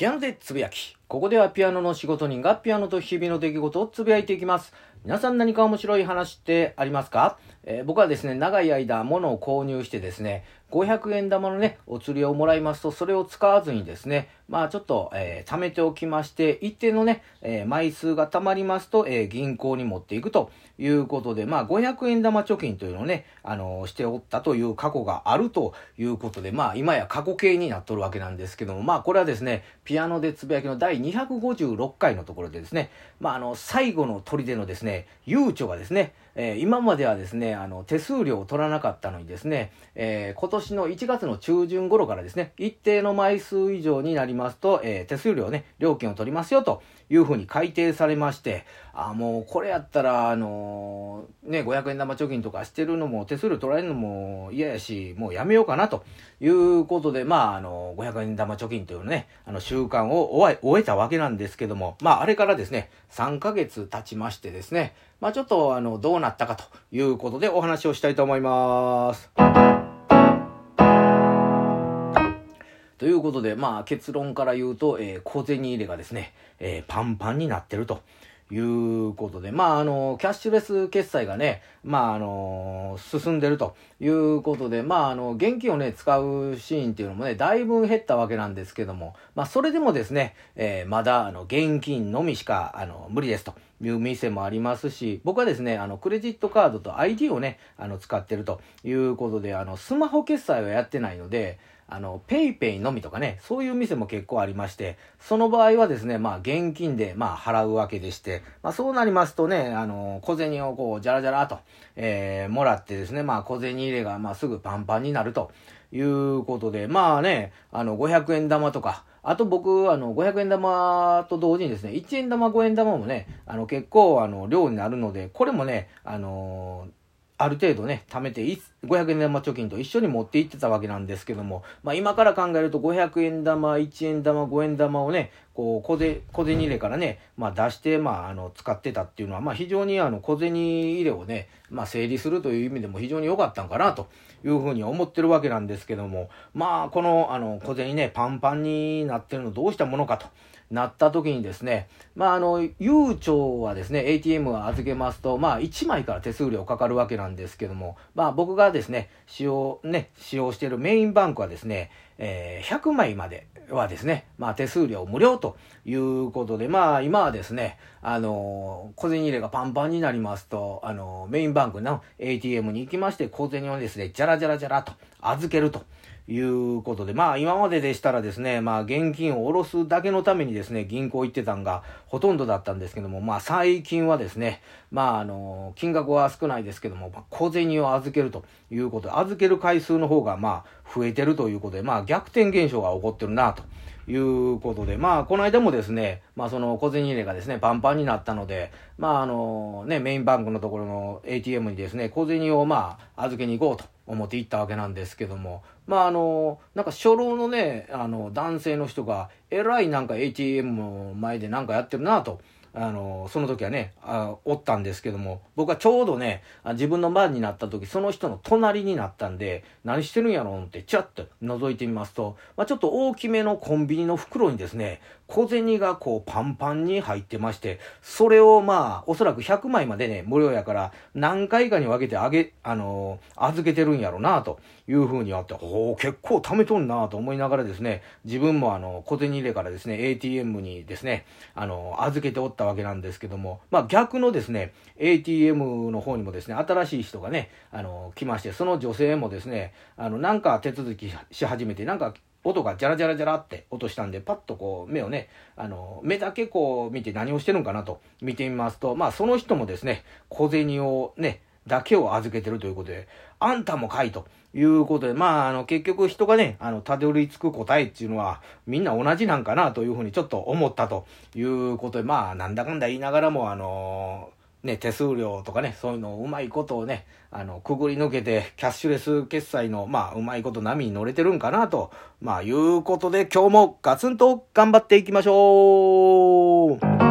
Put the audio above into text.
ピアノでつぶやき。ここではピアノの仕事人がピアノと日々の出来事をつぶやいていきます。皆さん何か面白い話ってありますか、えー、僕はですね、長い間物を購入してですね、500円玉のね、お釣りをもらいますと、それを使わずにですね、まあちょっと、えー、貯めておきまして、一定のね、えー、枚数が貯まりますと、えー、銀行に持っていくということで、まあ500円玉貯金というのをね、あのしておったという過去があるということで、まあ今や過去形になっとるわけなんですけども、まあこれはですね、ピアノでつぶやきの第256回のところでですね、まああの、最後の砦のですね、ゆうちょがですね、え今まではですね、あの、手数料を取らなかったのにですね、え今年の1月の中旬頃からですね、一定の枚数以上になりますと、えー、手数料ね、料金を取りますよというふうに改定されまして、あ、もうこれやったら、あの、ね、500円玉貯金とかしてるのも手数料取られるのも嫌やし、もうやめようかなということで、まあ、あの、500円玉貯金というね、あの習慣を終えたわけなんですけども、まあ、あれからですね、3ヶ月経ちましてですね、まあ、ちょっと、あの、どうなったかということでお話をしたいと思います。ということで、まあ結論から言うと、えー、小銭入れがですね、えー、パンパンになってると。いうことで、まあ、あの、キャッシュレス決済がね、まあ、あの、進んでるということで、まあ、あの、現金をね、使うシーンっていうのもね、だいぶ減ったわけなんですけども、まあ、それでもですね、えー、まだ、あの、現金のみしか、あの、無理ですという店もありますし、僕はですね、あの、クレジットカードと ID をね、あの、使ってるということで、あの、スマホ決済はやってないので、あの、ペイペイのみとかね、そういう店も結構ありまして、その場合はですね、まあ、現金で、まあ、払うわけでして、まあ、そうなりますとね、あの、小銭をこう、じゃらじゃらと、えー、もらってですね、まあ、小銭入れが、まあ、すぐパンパンになるということで、まあね、あの、500円玉とか、あと僕、あの、500円玉と同時にですね、1円玉、5円玉もね、あの、結構、あの、量になるので、これもね、あのーある程度ね、貯めて、500円玉貯金と一緒に持って行ってたわけなんですけども、まあ今から考えると500円玉、1円玉、5円玉をね、こう小銭、入れからね、まあ出して、まああの、使ってたっていうのは、まあ非常にあの、小銭入れをね、まあ整理するという意味でも非常に良かったんかなというふうに思ってるわけなんですけども、まあこの、あの、小銭ね、パンパンになってるのどうしたものかと。なった時にですね、まあ、あの、悠長はですね、ATM を預けますと、まあ、1枚から手数料かかるわけなんでですけども、まあ、僕がですね、使用、ね、使用しているメインバンクはですね、えー、100枚まではですね、まあ、手数料無料ということで、まあ、今はですね、あの、小銭入れがパンパンになりますと、あの、メインバンクの ATM に行きまして、小銭をですね、じゃらじゃらじゃらと預けると。いうことで、まあ今まででしたらですね、まあ現金を下ろすだけのためにですね、銀行行ってたんがほとんどだったんですけども、まあ最近はですね、まああの、金額は少ないですけども、小銭を預けるということで、預ける回数の方がまあ増えてるということで、まあ逆転現象が起こってるなと。いうことで、まあ、この間もですね、まあ、その小銭入れがですね、パンパンになったので、まあ、あの、ね、メインバンクのところの ATM にですね、小銭をまあ、預けに行こうと思って行ったわけなんですけども、まあ、あの、なんか初老のね、あの、男性の人が、えらいなんか ATM の前でなんかやってるなと。あの、その時はね、あおったんですけども、僕はちょうどね、自分の番になった時、その人の隣になったんで、何してるんやろうって、ちらっと覗いてみますと、まあ、ちょっと大きめのコンビニの袋にですね、小銭がこうパンパンに入ってまして、それをまあ、おそらく100枚までね、無料やから、何回かに分けてあげ、あのー、預けてるんやろうな、というふうにあって、お結構貯めとんなと思いながらですね、自分もあの、小銭入れからですね、ATM にですね、あのー、預けておったったわけなんですけども、まあ逆のですね、ATM の方にもですね、新しい人がね、あの、来まして、その女性もですね、あの、なんか手続きし始めて、なんか音がジャラジャラジャラって音したんで、パッとこう目をね、あの、目だけこう見て何をしてるんかなと見てみますと、まあその人もですね、小銭をね、だけを預けてるということで、あんたもかいということで、まあ、あの、結局人がね、あの、たどり着く答えっていうのは、みんな同じなんかなというふうにちょっと思ったということで、まあ、なんだかんだ言いながらも、あのね、手数料とかね、そういうのをうまいことをね、あの、くぐり抜けて、キャッシュレス決済の、まあ、うまいこと波に乗れてるんかなと、まあ、いうことで、今日もガツンと頑張っていきましょう。